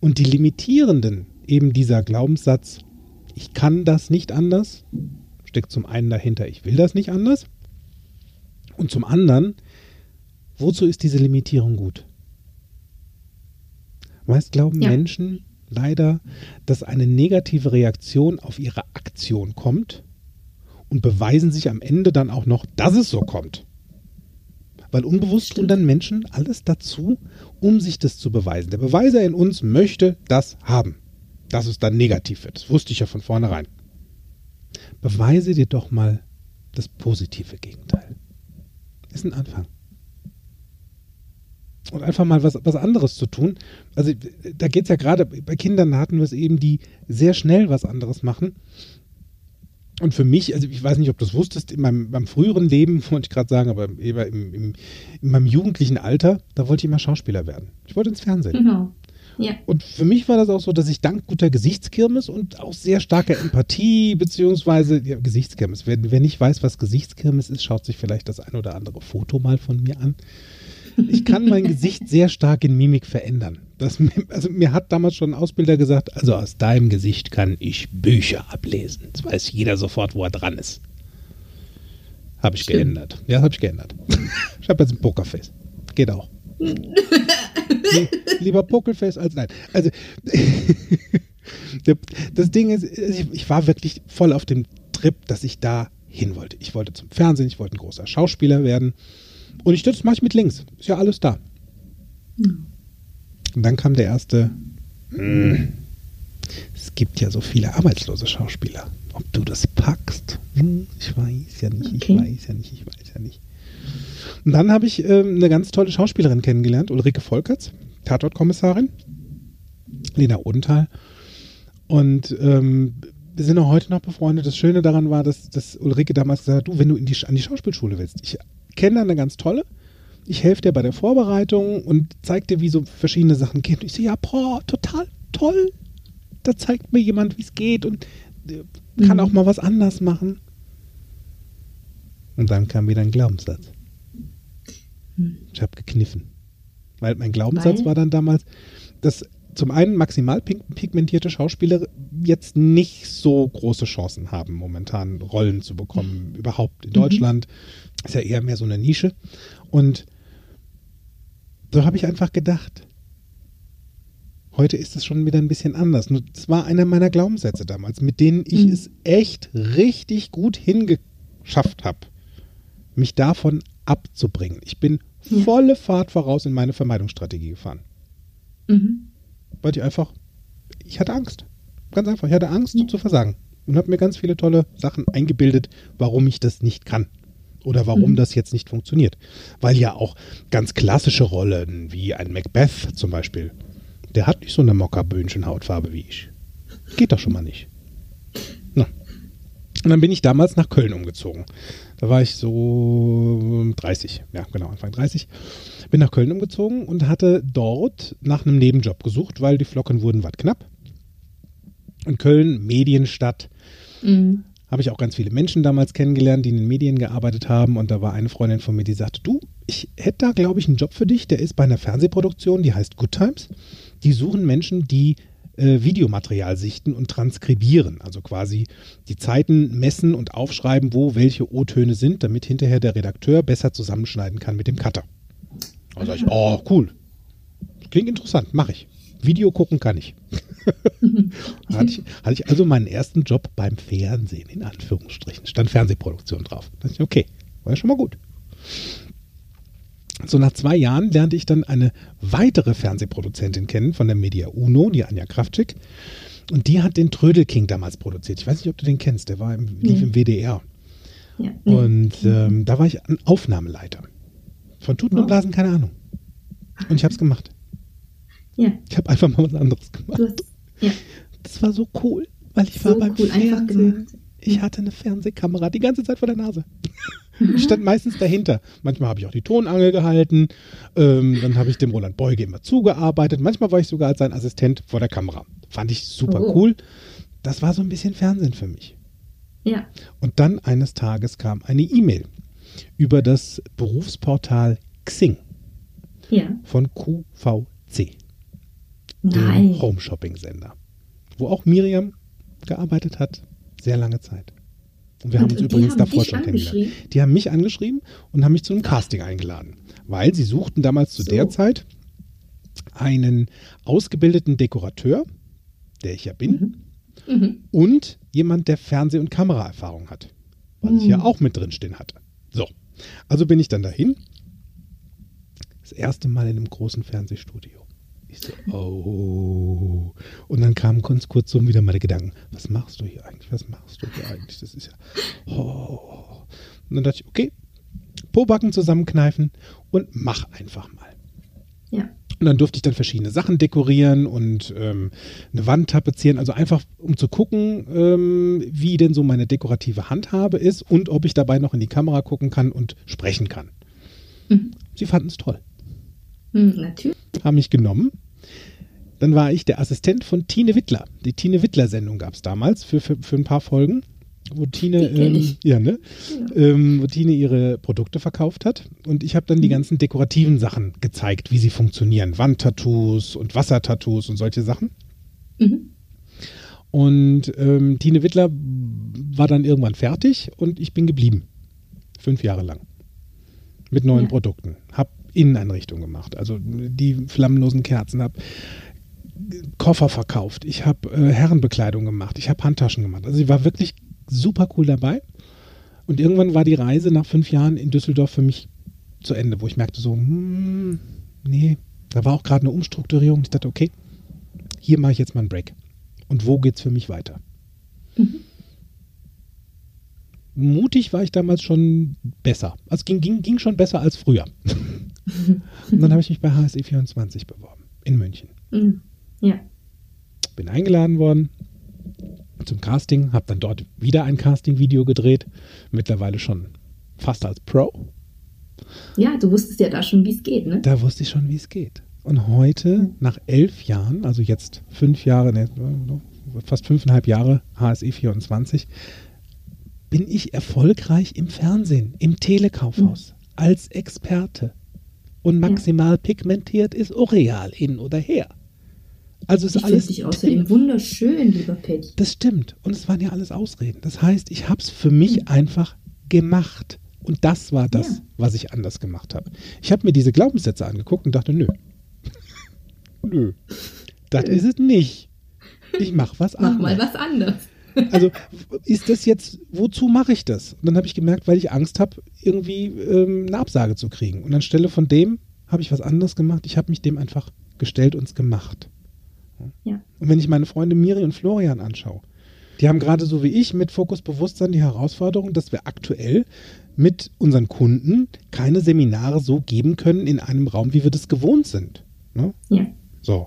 Und die limitierenden, eben dieser Glaubenssatz, ich kann das nicht anders, steckt zum einen dahinter, ich will das nicht anders. Und zum anderen, wozu ist diese Limitierung gut? Meist glauben ja. Menschen, leider, dass eine negative Reaktion auf ihre Aktion kommt und beweisen sich am Ende dann auch noch, dass es so kommt. Weil unbewusst tun dann Menschen alles dazu, um sich das zu beweisen. Der Beweiser in uns möchte das haben, dass es dann negativ wird. Das wusste ich ja von vornherein. Beweise dir doch mal das positive Gegenteil. Ist ein Anfang und einfach mal was, was anderes zu tun. Also da geht es ja gerade, bei Kindern hatten wir es eben, die sehr schnell was anderes machen. Und für mich, also ich weiß nicht, ob du es wusstest, in meinem, meinem früheren Leben, wollte ich gerade sagen, aber im, im, in meinem jugendlichen Alter, da wollte ich immer Schauspieler werden. Ich wollte ins Fernsehen. Genau. Ja. Und für mich war das auch so, dass ich dank guter Gesichtskirmes und auch sehr starker Empathie, beziehungsweise ja, Gesichtskirmes, wer, wer nicht weiß, was Gesichtskirmes ist, schaut sich vielleicht das ein oder andere Foto mal von mir an ich kann mein Gesicht sehr stark in Mimik verändern. Das, also mir hat damals schon ein Ausbilder gesagt, also aus deinem Gesicht kann ich Bücher ablesen. Jetzt weiß jeder sofort, wo er dran ist. Habe ich Stimmt. geändert. Ja, habe ich geändert. Ich habe jetzt ein Pokerface. Geht auch. lieber Pokerface als nein. Also das Ding ist, ich war wirklich voll auf dem Trip, dass ich da hin wollte. Ich wollte zum Fernsehen, ich wollte ein großer Schauspieler werden. Und ich das mache ich mit links. Ist ja alles da. Mhm. Und dann kam der erste. Hm, es gibt ja so viele arbeitslose Schauspieler. Ob du das packst? Hm, ich weiß ja nicht, ich okay. weiß ja nicht, ich weiß ja nicht. Und dann habe ich ähm, eine ganz tolle Schauspielerin kennengelernt, Ulrike Volkerts, Tatortkommissarin, Lena Odenthal. Und ähm, wir sind auch heute noch befreundet. Das Schöne daran war, dass, dass Ulrike damals gesagt hat, du, wenn du die, an die Schauspielschule willst, ich kenne eine ganz tolle, ich helfe dir bei der Vorbereitung und zeig dir, wie so verschiedene Sachen gehen. Und ich so, ja, boah, total toll. Da zeigt mir jemand, wie es geht und äh, kann mhm. auch mal was anders machen. Und dann kam wieder ein Glaubenssatz. Hm. Ich habe gekniffen. Weil mein Glaubenssatz Weil? war dann damals, dass zum einen maximal pigmentierte Schauspieler jetzt nicht so große Chancen haben, momentan Rollen zu bekommen. Überhaupt in mhm. Deutschland ist ja eher mehr so eine Nische. Und so habe ich einfach gedacht. Heute ist es schon wieder ein bisschen anders. Das war einer meiner Glaubenssätze damals, mit denen ich mhm. es echt richtig gut hingeschafft habe, mich davon abzubringen. Ich bin ja. volle Fahrt voraus in meine Vermeidungsstrategie gefahren. Mhm. Weil ich einfach, ich hatte Angst. Ganz einfach, ich hatte Angst zu versagen. Und habe mir ganz viele tolle Sachen eingebildet, warum ich das nicht kann oder warum mhm. das jetzt nicht funktioniert. Weil ja auch ganz klassische Rollen wie ein Macbeth zum Beispiel, der hat nicht so eine Mokka-Böhnchen-Hautfarbe wie ich. Geht doch schon mal nicht. Na. Und dann bin ich damals nach Köln umgezogen. Da war ich so 30, ja genau, Anfang 30. Bin nach Köln umgezogen und hatte dort nach einem Nebenjob gesucht, weil die Flocken wurden was knapp. In Köln, Medienstadt. Mhm habe ich auch ganz viele Menschen damals kennengelernt, die in den Medien gearbeitet haben. Und da war eine Freundin von mir, die sagte, du, ich hätte da, glaube ich, einen Job für dich. Der ist bei einer Fernsehproduktion, die heißt Good Times. Die suchen Menschen, die äh, Videomaterial sichten und transkribieren. Also quasi die Zeiten messen und aufschreiben, wo welche O-Töne sind, damit hinterher der Redakteur besser zusammenschneiden kann mit dem Cutter. Da sage ich, oh, cool. Klingt interessant, mache ich. Video gucken kann ich. hatte ich. Hatte ich also meinen ersten Job beim Fernsehen, in Anführungsstrichen. Stand Fernsehproduktion drauf. Da ich, okay, war ja schon mal gut. So nach zwei Jahren lernte ich dann eine weitere Fernsehproduzentin kennen von der Media Uno, die Anja Kraftschick. Und die hat den Trödelking damals produziert. Ich weiß nicht, ob du den kennst. Der war im, lief im WDR. Ja. Und ähm, da war ich ein Aufnahmeleiter. Von Tuten oh. und Blasen keine Ahnung. Und ich habe es gemacht. Ja. Ich habe einfach mal was anderes gemacht. Hast, ja. Das war so cool, weil ich so war beim cool, Fernsehen. Ich hatte eine Fernsehkamera die ganze Zeit vor der Nase. Ich stand meistens dahinter. Manchmal habe ich auch die Tonangel gehalten. Ähm, dann habe ich dem Roland Beuge immer zugearbeitet. Manchmal war ich sogar als sein Assistent vor der Kamera. Fand ich super oh. cool. Das war so ein bisschen Fernsehen für mich. Ja. Und dann eines Tages kam eine E-Mail über das Berufsportal Xing ja. von QVC dem Home-Shopping-Sender. Wo auch Miriam gearbeitet hat, sehr lange Zeit. Und wir und, haben uns übrigens davor schon kennengelernt. Die haben mich angeschrieben und haben mich zu einem Casting eingeladen. Weil sie suchten damals zu so. der Zeit einen ausgebildeten Dekorateur, der ich ja bin, mhm. Mhm. und jemand, der Fernseh- und Kameraerfahrung hat. Was mhm. ich ja auch mit drin stehen hatte. So. Also bin ich dann dahin. Das erste Mal in einem großen Fernsehstudio. Ich so, oh. Und dann kamen ganz kurz so wieder meine Gedanken, was machst du hier eigentlich? Was machst du hier eigentlich? Das ist ja, oh. Und dann dachte ich, okay, Pobacken zusammenkneifen und mach einfach mal. Ja. Und dann durfte ich dann verschiedene Sachen dekorieren und ähm, eine Wand tapezieren, also einfach um zu gucken, ähm, wie denn so meine dekorative Handhabe ist und ob ich dabei noch in die Kamera gucken kann und sprechen kann. Mhm. Sie fanden es toll. Mhm, natürlich. Haben mich genommen dann war ich der Assistent von Tine Wittler. Die Tine Wittler-Sendung gab es damals für, für, für ein paar Folgen wo Tine, ähm, ja, ne? Ja. Ähm, wo Tine ihre Produkte verkauft hat. Und ich habe dann mhm. die ganzen dekorativen Sachen gezeigt, wie sie funktionieren. Wandtattoos und Wassertattoos und solche Sachen. Mhm. Und ähm, Tine Wittler war dann irgendwann fertig und ich bin geblieben. Fünf Jahre lang. Mit neuen ja. Produkten. Hab Inneneinrichtungen gemacht. Also die flammenlosen Kerzen. Hab Koffer verkauft, ich habe äh, Herrenbekleidung gemacht, ich habe Handtaschen gemacht. Also ich war wirklich super cool dabei. Und irgendwann war die Reise nach fünf Jahren in Düsseldorf für mich zu Ende, wo ich merkte so, hm, nee, da war auch gerade eine Umstrukturierung. Ich dachte, okay, hier mache ich jetzt mal einen Break. Und wo geht's für mich weiter? Mhm. mutig war ich damals schon besser. Also ging, ging, ging schon besser als früher. und dann habe ich mich bei HSE 24 beworben in München. Mhm. Ja. Bin eingeladen worden zum Casting, habe dann dort wieder ein Casting-Video gedreht, mittlerweile schon fast als Pro. Ja, du wusstest ja da schon, wie es geht, ne? Da wusste ich schon, wie es geht. Und heute, nach elf Jahren, also jetzt fünf Jahre, ne, fast fünfeinhalb Jahre HSE 24, bin ich erfolgreich im Fernsehen, im Telekaufhaus, mhm. als Experte. Und maximal ja. pigmentiert ist Oreal hin oder her. Also ist ich alles. dich außerdem wunderschön, lieber Patty. Das stimmt. Und es waren ja alles Ausreden. Das heißt, ich habe es für mich mhm. einfach gemacht. Und das war das, ja. was ich anders gemacht habe. Ich habe mir diese Glaubenssätze angeguckt und dachte, nö. nö. Das ist es nicht. Ich mache was anderes. Mach mal was anderes. also ist das jetzt, wozu mache ich das? Und dann habe ich gemerkt, weil ich Angst habe, irgendwie ähm, eine Absage zu kriegen. Und anstelle von dem habe ich was anderes gemacht. Ich habe mich dem einfach gestellt und es gemacht. Ja. Und wenn ich meine Freunde Miri und Florian anschaue, die haben gerade so wie ich mit Fokus Bewusstsein die Herausforderung, dass wir aktuell mit unseren Kunden keine Seminare so geben können in einem Raum, wie wir das gewohnt sind. Ne? Ja. So.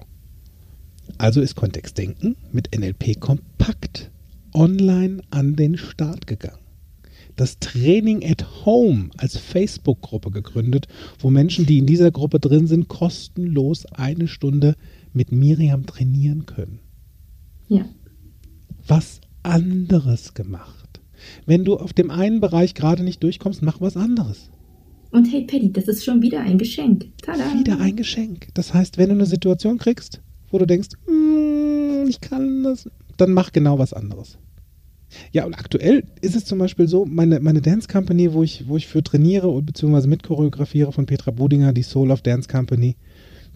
Also ist Kontextdenken mit NLP kompakt online an den Start gegangen. Das Training at Home als Facebook-Gruppe gegründet, wo Menschen, die in dieser Gruppe drin sind, kostenlos eine Stunde mit Miriam trainieren können. Ja. Was anderes gemacht. Wenn du auf dem einen Bereich gerade nicht durchkommst, mach was anderes. Und hey Paddy, das ist schon wieder ein Geschenk. Tada. Wieder ein Geschenk. Das heißt, wenn du eine Situation kriegst, wo du denkst, mm, ich kann das, dann mach genau was anderes. Ja, und aktuell ist es zum Beispiel so, meine, meine Dance Company, wo ich, wo ich für trainiere und beziehungsweise mitchoreografiere von Petra Budinger, die Soul of Dance Company,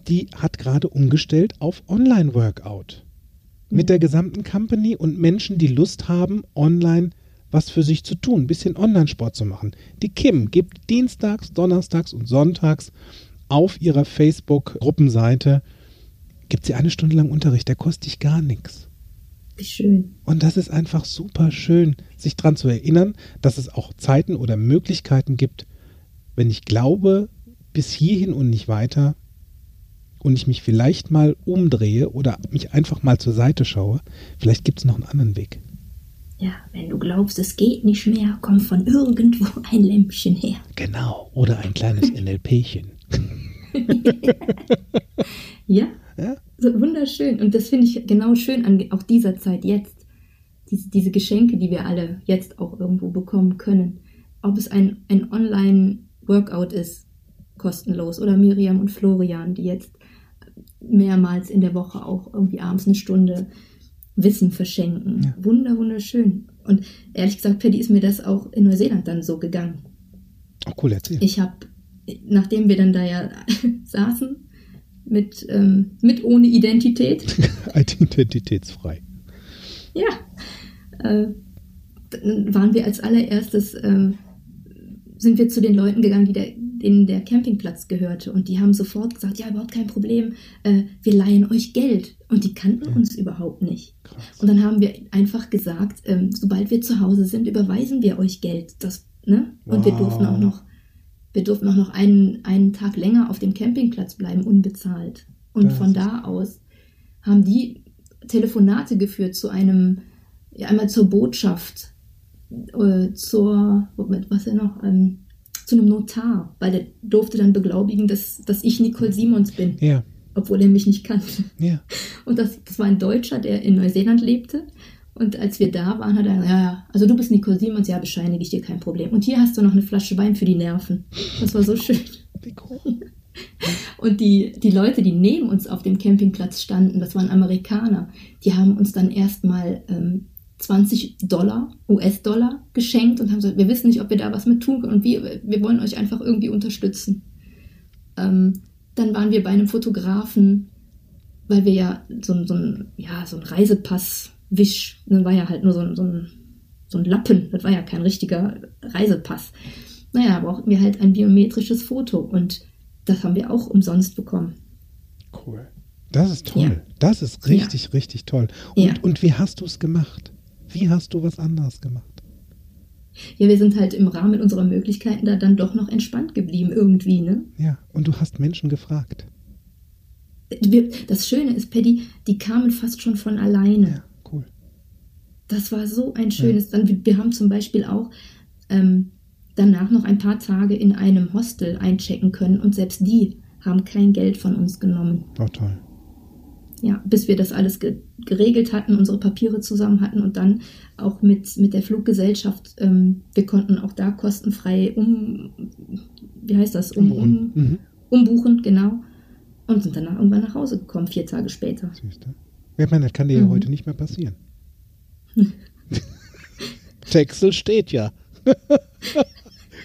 die hat gerade umgestellt auf Online-Workout. Mit der gesamten Company und Menschen, die Lust haben, online was für sich zu tun, ein bisschen Online-Sport zu machen. Die Kim gibt dienstags, donnerstags und sonntags auf ihrer Facebook-Gruppenseite, gibt sie eine Stunde lang Unterricht, der kostet dich gar nichts. Wie schön. Und das ist einfach super schön, sich daran zu erinnern, dass es auch Zeiten oder Möglichkeiten gibt, wenn ich glaube, bis hierhin und nicht weiter, und ich mich vielleicht mal umdrehe oder mich einfach mal zur Seite schaue, vielleicht gibt es noch einen anderen Weg. Ja, wenn du glaubst, es geht nicht mehr, kommt von irgendwo ein Lämpchen her. Genau, oder ein kleines NLPchen. ja, ja? So wunderschön. Und das finde ich genau schön an auch dieser Zeit jetzt. Diese, diese Geschenke, die wir alle jetzt auch irgendwo bekommen können. Ob es ein, ein Online-Workout ist, kostenlos, oder Miriam und Florian, die jetzt mehrmals in der Woche auch irgendwie abends eine Stunde Wissen verschenken. Ja. Wunder, wunderschön. Und ehrlich gesagt, Paddy, ist mir das auch in Neuseeland dann so gegangen. Oh, cool, erzähl. Ich habe, nachdem wir dann da ja saßen, mit, ähm, mit ohne Identität. Identitätsfrei. Ja. Äh, waren wir als allererstes, äh, sind wir zu den Leuten gegangen, die der, denen der Campingplatz gehörte. Und die haben sofort gesagt, ja, überhaupt kein Problem, äh, wir leihen euch Geld. Und die kannten ja. uns überhaupt nicht. Krass. Und dann haben wir einfach gesagt, ähm, sobald wir zu Hause sind, überweisen wir euch Geld. Das, ne? Und wow. wir durften auch noch, wir durften auch noch einen, einen Tag länger auf dem Campingplatz bleiben, unbezahlt. Und das von da aus haben die Telefonate geführt zu einem, ja, einmal zur Botschaft, äh, zur, was ja noch, ähm, zu einem Notar, weil der durfte dann beglaubigen, dass, dass ich Nicole Simons bin. Ja. Obwohl er mich nicht kannte. Ja. Und das, das war ein Deutscher, der in Neuseeland lebte. Und als wir da waren, hat er gesagt, ja, ja, also du bist Nicole Simons, ja, bescheinige ich dir kein Problem. Und hier hast du noch eine Flasche Wein für die Nerven. Das war so schön. Und die, die Leute, die neben uns auf dem Campingplatz standen, das waren Amerikaner, die haben uns dann erstmal ähm, 20 Dollar, US-Dollar geschenkt und haben gesagt, wir wissen nicht, ob wir da was mit tun können und wir, wir wollen euch einfach irgendwie unterstützen. Ähm, dann waren wir bei einem Fotografen, weil wir ja so, so ein, ja, so ein Reisepass-Wisch, das war ja halt nur so ein, so, ein, so ein Lappen, das war ja kein richtiger Reisepass. Naja, brauchten wir halt ein biometrisches Foto und das haben wir auch umsonst bekommen. Cool. Das ist toll. Ja. Das ist richtig, ja. richtig toll. Und, ja. und wie hast du es gemacht? Wie hast du was anderes gemacht? Ja, wir sind halt im Rahmen unserer Möglichkeiten da dann doch noch entspannt geblieben irgendwie, ne? Ja, und du hast Menschen gefragt. Das Schöne ist, Paddy, die kamen fast schon von alleine. Ja, cool. Das war so ein schönes. Dann, wir, wir haben zum Beispiel auch ähm, danach noch ein paar Tage in einem Hostel einchecken können und selbst die haben kein Geld von uns genommen. Oh, toll. Ja, bis wir das alles ge geregelt hatten, unsere Papiere zusammen hatten und dann auch mit, mit der Fluggesellschaft, ähm, wir konnten auch da kostenfrei um, wie heißt das, um, um, Mhm. umbuchen, genau. Und sind dann irgendwann nach Hause gekommen, vier Tage später. Ich meine, das kann dir ja Mhm. heute nicht mehr passieren. Texel steht ja.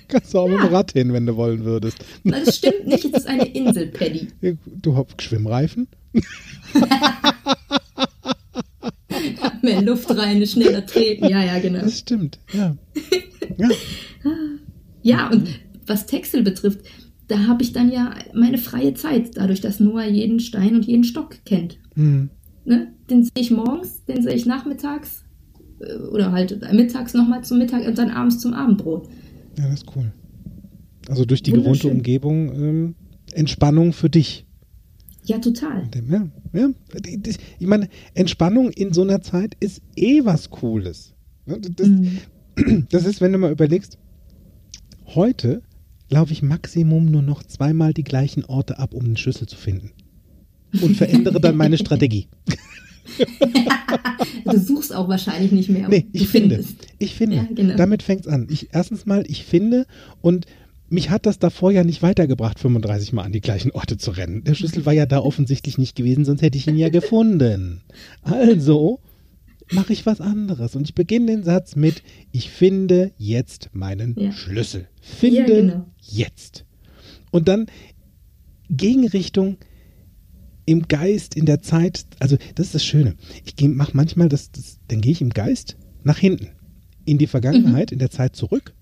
Kannst du auch mit dem Ja. Rad hin, wenn du wollen würdest. Das stimmt nicht, es ist eine Insel, Paddy. Du hast Schwimmreifen? Mehr Luft rein, schneller treten. Ja, ja, genau. Das stimmt, ja. Ja, Ja, und was Texel betrifft, da habe ich dann ja meine freie Zeit, dadurch, dass Noah jeden Stein und jeden Stock kennt. hm. Ne? Den sehe ich morgens, den sehe ich nachmittags äh, oder halt mittags nochmal zum Mittag und dann abends zum Abendbrot. Ja das ist cool. Also durch die gewohnte. Umgebung ähm, Entspannung für dich. Ja, total. Ja, ja. Ich meine, Entspannung in so einer Zeit ist eh was Cooles. Ne, Das, Mhm. das ist, wenn du mal überlegst, heute laufe ich Maximum nur noch zweimal die gleichen Orte ab, um den Schlüssel zu finden. Und verändere dann meine Strategie. Du suchst auch wahrscheinlich nicht mehr. Nee, ich finde. findest. Ich finde. Ja, genau. Damit fängt es an. Ich, erstens mal, ich finde und mich hat das davor ja nicht weitergebracht, 35 Mal an die gleichen Orte zu rennen. Der Schlüssel war ja da offensichtlich nicht gewesen, sonst hätte ich ihn ja gefunden. Also mache ich was anderes. Und ich beginne den Satz mit, ich finde jetzt meinen Ja. Schlüssel. Finde Ja, genau. jetzt. Und dann Gegenrichtung im Geist, in der Zeit, also das ist das Schöne. Ich mache manchmal das, das dann gehe ich im Geist nach hinten, in die Mhm. Vergangenheit, in der Zeit zurück,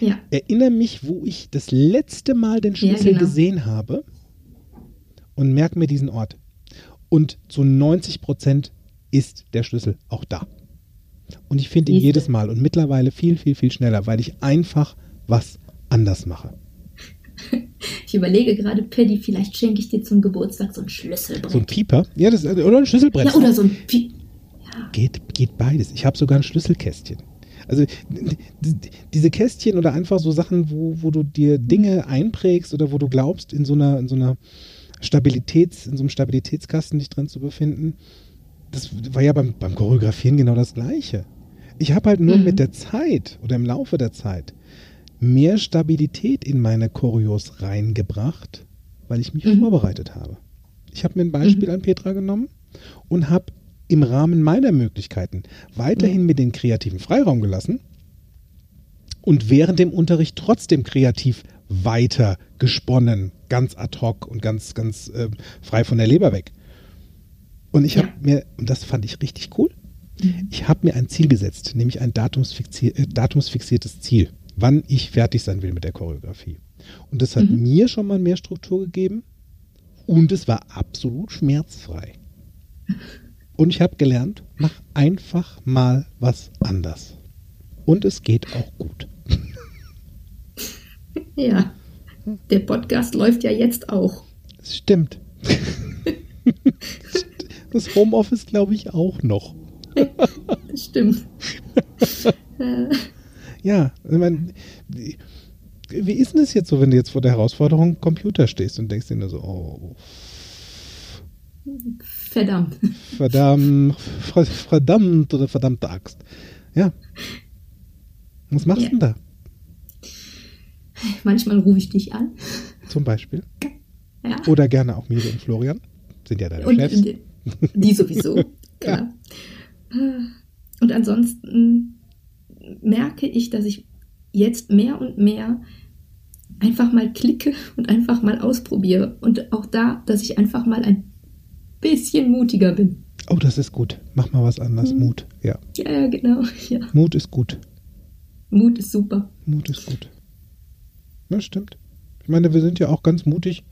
Ja, erinnere mich, wo ich das letzte Mal den Ja, Schlüssel genau. gesehen habe und merke mir diesen Ort. Und zu 90 Prozent ist der Schlüssel auch da. Und ich finde ihn Siehste. jedes Mal und mittlerweile viel, viel, viel schneller, weil ich einfach was anders mache. ich überlege gerade, Paddy, vielleicht schenke ich dir zum Geburtstag so ein Schlüsselbrett. So ein Pieper, ja, das, oder ein Schlüsselbrett. ja, oder so ein Pi ja. Geht, geht beides. Ich habe sogar ein Schlüsselkästchen. Also diese Kästchen oder einfach so Sachen, wo, wo du dir Dinge einprägst oder wo du glaubst, in so einer, in so einer Stabilitäts, in so einem Stabilitätskasten dich drin zu befinden, das war ja beim, beim Choreografieren genau das Gleiche. Ich habe halt nur Mhm. mit der Zeit oder im Laufe der Zeit mehr Stabilität in meine Choreos reingebracht, weil ich mich Mhm. vorbereitet habe. Ich habe mir ein Beispiel an Petra genommen und habe im Rahmen meiner Möglichkeiten weiterhin mir den kreativen Freiraum gelassen und während dem Unterricht trotzdem kreativ weiter gesponnen, ganz ad hoc und ganz, ganz äh, frei von der Leber weg. Und ich Ja. habe mir, und das fand ich richtig cool, ich habe mir ein Ziel gesetzt, nämlich ein datumsfixier äh, datumsfixiertes Ziel, wann ich fertig sein will mit der Choreografie. Und das hat Mhm. mir schon mal mehr Struktur gegeben und es war absolut schmerzfrei. Und ich habe gelernt, mach einfach mal was anders. Und es geht auch gut. ja. Der Podcast läuft ja jetzt auch. Es stimmt. Das Homeoffice glaube ich auch noch. Das stimmt. Ja, ich meine, wie, ist denn es jetzt so, wenn du jetzt vor der Herausforderung Computer stehst und denkst dir nur so, oh, verdammt. verdammt, ver- verdammt oder verdammte Axt. Ja. Was machst du Ja. denn da Manchmal rufe ich dich an. zum Beispiel? Ja. Oder gerne auch Miri und Florian. Sind ja deine Und Chefs. die, sowieso, klar. Und ansonsten merke ich, dass ich jetzt mehr und mehr einfach mal klicke und einfach mal ausprobiere. Und auch da, dass ich einfach mal ein bisschen mutiger bin. Oh, das ist gut. Mach mal was anderes. Mhm. Mut. Ja. Ja, ja, genau. Ja. Mut ist gut. Mut ist super. Mut ist gut. Ja, stimmt. Ich meine, wir sind ja auch ganz mutig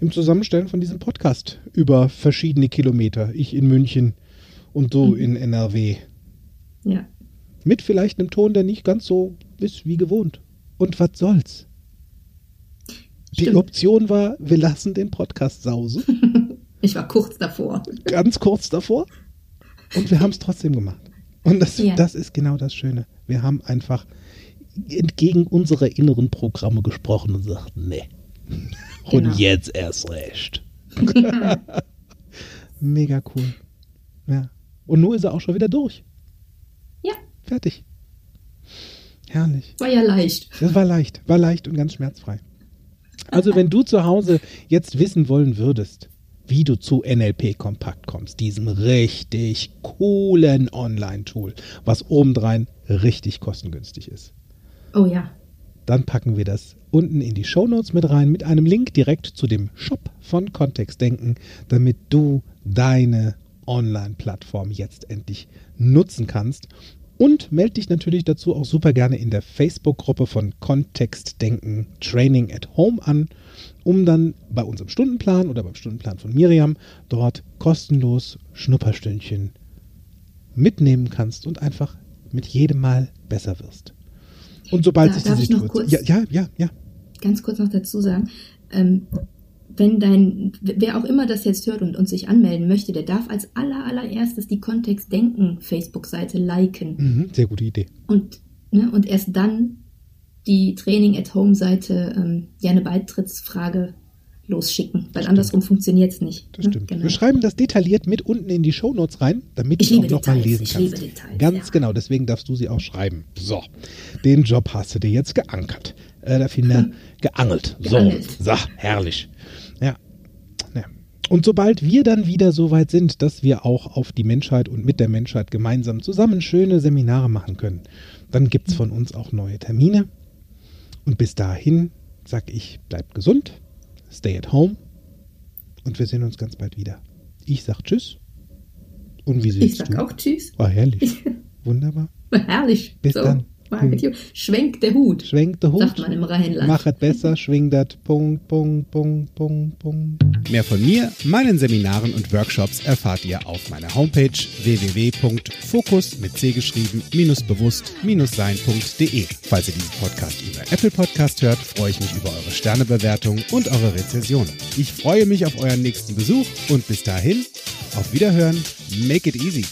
im Zusammenstellen von diesem Podcast über verschiedene Kilometer. Ich in München und du Mhm. in NRW. Ja. Mit vielleicht einem Ton, der nicht ganz so ist wie gewohnt. Und was soll's? Die Stimmt. Option war, wir lassen den Podcast sausen. Ich war kurz davor. ganz kurz davor. Und wir haben es trotzdem gemacht. Und das, Ja. das ist genau das Schöne. Wir haben einfach entgegen unserer inneren Programme gesprochen und sagten, nee. Genau. Und jetzt erst recht. Mega cool. Ja. Und nun ist er auch schon wieder durch. Fertig. Herrlich. war ja leicht. Das war leicht, war leicht und ganz schmerzfrei. Also wenn du zu Hause jetzt wissen wollen würdest, wie du zu NLP Kompakt kommst, diesem richtig coolen Online-Tool, was obendrein richtig kostengünstig ist, Oh ja. dann packen wir das unten in die Shownotes mit rein, mit einem Link direkt zu dem Shop von Kontextdenken, damit du deine Online-Plattform jetzt endlich nutzen kannst. Und melde dich natürlich dazu auch super gerne in der Facebook-Gruppe von Kontextdenken Training at Home an, um dann bei unserem Stundenplan oder beim Stundenplan von Miriam dort kostenlos Schnupperstündchen mitnehmen kannst und einfach mit jedem Mal besser wirst. Und sobald Da- sich die Situation. kurz- Ja, ja, ja, ja. Ganz kurz noch dazu sagen, ähm, wenn dein, wer auch immer das jetzt hört und uns sich anmelden möchte, der darf als aller, allererstes die Kontext Denken Facebook-Seite liken. Mhm, sehr gute Idee. Und, ne, und erst dann die Training at Home Seite ähm, ja eine Beitrittsfrage losschicken, weil andersrum funktioniert es nicht. Das ne? stimmt. Genau. Wir schreiben das detailliert mit unten in die Shownotes rein, damit Ich du auch nochmal lesen ich kannst. liebe Details, Ganz ja. genau, deswegen darfst du sie auch schreiben. So, den Job hast du dir jetzt geankert. Äh, da finden geangelt. So, Geangelt. so, herrlich. Und sobald wir dann wieder so weit sind, dass wir auch auf die Menschheit und mit der Menschheit gemeinsam zusammen schöne Seminare machen können, dann gibt es von uns auch neue Termine. Und bis dahin sag ich, bleibt gesund, stay at home und wir sehen uns ganz bald wieder. Ich sag Tschüss. Und wie siehst Ich sag du? auch Tschüss. War herrlich. Wunderbar. Herrlich. Bis dann. Market you. Schwenkt der Hut. Schwenkt der Hut. Sagt man im Rheinland. Mach es besser, schwing das. Punkt, Punkt, Punkt, Punkt, Punkt. Mehr von mir, meinen Seminaren und Workshops erfahrt ihr auf meiner Homepage www.fokus mit C geschrieben minus bewusst minus sein.de. Falls ihr diesen Podcast über Apple Podcast hört, freue ich mich über eure Sternebewertung und eure Rezension. Ich freue mich auf euren nächsten Besuch und bis dahin, auf Wiederhören, make it easy.